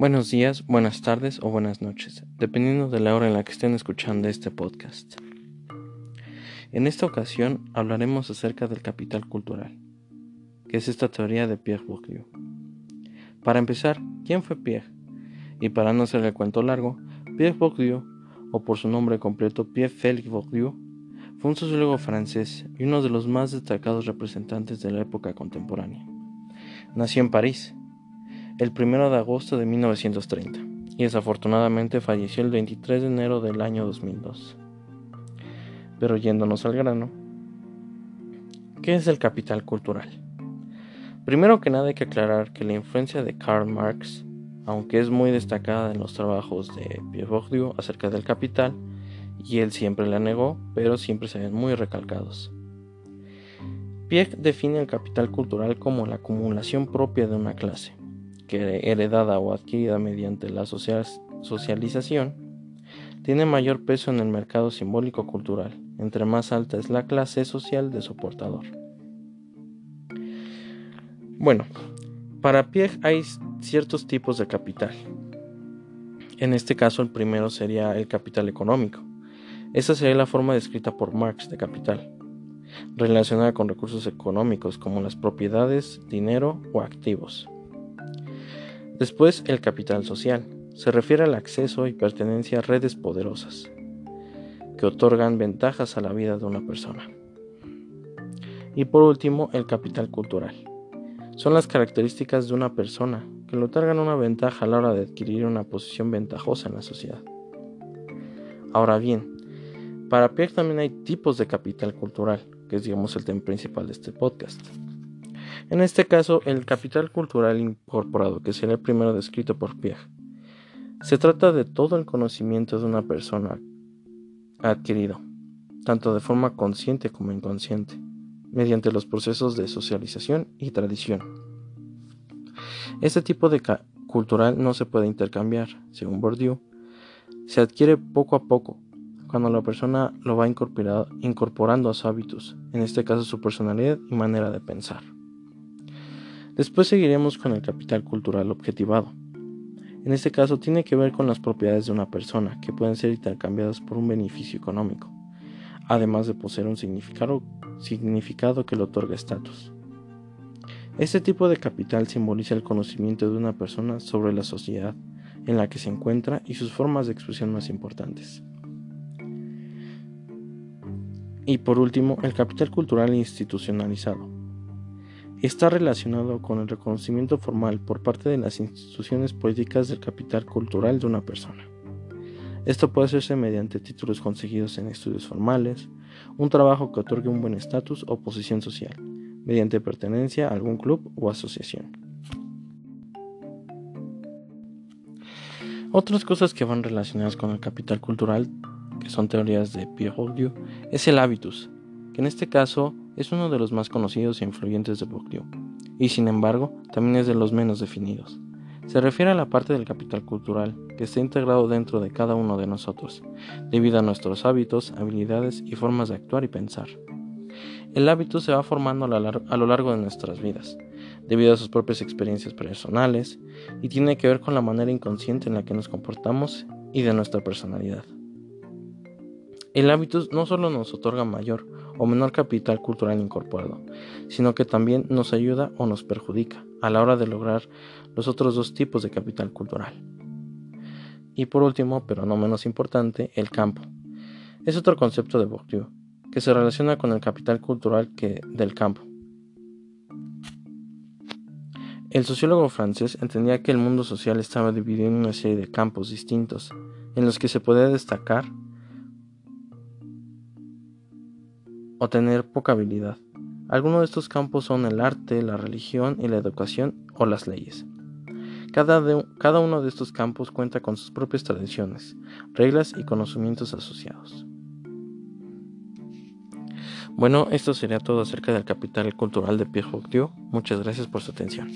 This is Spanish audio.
Buenos días, buenas tardes o buenas noches, dependiendo de la hora en la que estén escuchando este podcast. En esta ocasión hablaremos acerca del capital cultural, que es esta teoría de Pierre Bourdieu. Para empezar, ¿quién fue Pierre? Y para no hacer el cuento largo, Pierre Bourdieu, o por su nombre completo Pierre Félix Bourdieu, fue un sociólogo francés y uno de los más destacados representantes de la época contemporánea. Nació en París, el 1 de agosto de 1930 y desafortunadamente falleció el 23 de enero del año 2002. Pero yéndonos al grano, ¿qué es el capital cultural? Primero que nada hay que aclarar que la influencia de Karl Marx, aunque es muy destacada en los trabajos de Pierre Bourdieu acerca del capital, y él siempre la negó, pero siempre se ven muy recalcados. Pierre define el capital cultural como la acumulación propia de una clase, que heredada o adquirida mediante la socialización, tiene mayor peso en el mercado simbólico cultural, entre más alta es la clase social de su portador. Bueno, para Pierre hay ciertos tipos de capital. En este caso el primero sería el capital económico. Esa sería la forma descrita por Marx de capital, relacionada con recursos económicos como las propiedades, dinero o activos. Después, el capital social. Se refiere al acceso y pertenencia a redes poderosas que otorgan ventajas a la vida de una persona. Y por último, el capital cultural. Son las características de una persona que le otorgan una ventaja a la hora de adquirir una posición ventajosa en la sociedad. Ahora bien, para Pierre también hay tipos de capital cultural, que es digamos el tema principal de este podcast. En este caso, el capital cultural incorporado, que será el primero descrito por Pierre, se trata de todo el conocimiento de una persona adquirido, tanto de forma consciente como inconsciente, mediante los procesos de socialización y tradición. Este tipo de cultural no se puede intercambiar, según Bourdieu, se adquiere poco a poco, cuando la persona lo va incorporando a sus hábitos, en este caso su personalidad y manera de pensar. Después seguiremos con el capital cultural objetivado. En este caso tiene que ver con las propiedades de una persona que pueden ser intercambiadas por un beneficio económico, además de poseer un significado, que le otorga estatus. Este tipo de capital simboliza el conocimiento de una persona sobre la sociedad en la que se encuentra y sus formas de expresión más importantes. Y por último, el capital cultural institucionalizado está relacionado con el reconocimiento formal por parte de las instituciones políticas del capital cultural de una persona. Esto puede hacerse mediante títulos conseguidos en estudios formales, un trabajo que otorgue un buen estatus o posición social, mediante pertenencia a algún club o asociación. Otras cosas que van relacionadas con el capital cultural, que son teorías de Pierre Bourdieu, es el hábitus, que en este caso es uno de los más conocidos e influyentes de Bourdieu, y sin embargo también es de los menos definidos. Se refiere a la parte del capital cultural que está integrado dentro de cada uno de nosotros, debido a nuestros hábitos, habilidades y formas de actuar y pensar. El hábito se va formando a lo largo de nuestras vidas, debido a sus propias experiencias personales, y tiene que ver con la manera inconsciente en la que nos comportamos y de nuestra personalidad. El hábito no solo nos otorga mayor o menor capital cultural incorporado, sino que también nos ayuda o nos perjudica a la hora de lograr los otros dos tipos de capital cultural. Y por último, pero no menos importante, el campo. Es otro concepto de Bourdieu que se relaciona con el capital cultural del campo. El sociólogo francés entendía que el mundo social estaba dividido en una serie de campos distintos, en los que se podía destacar o tener poca habilidad. Algunos de estos campos son el arte, la religión y la educación o las leyes. Cada, cada uno de estos campos cuenta con sus propias tradiciones, reglas y conocimientos asociados. Bueno, esto sería todo acerca del capital cultural de Pierre. Muchas gracias por su atención.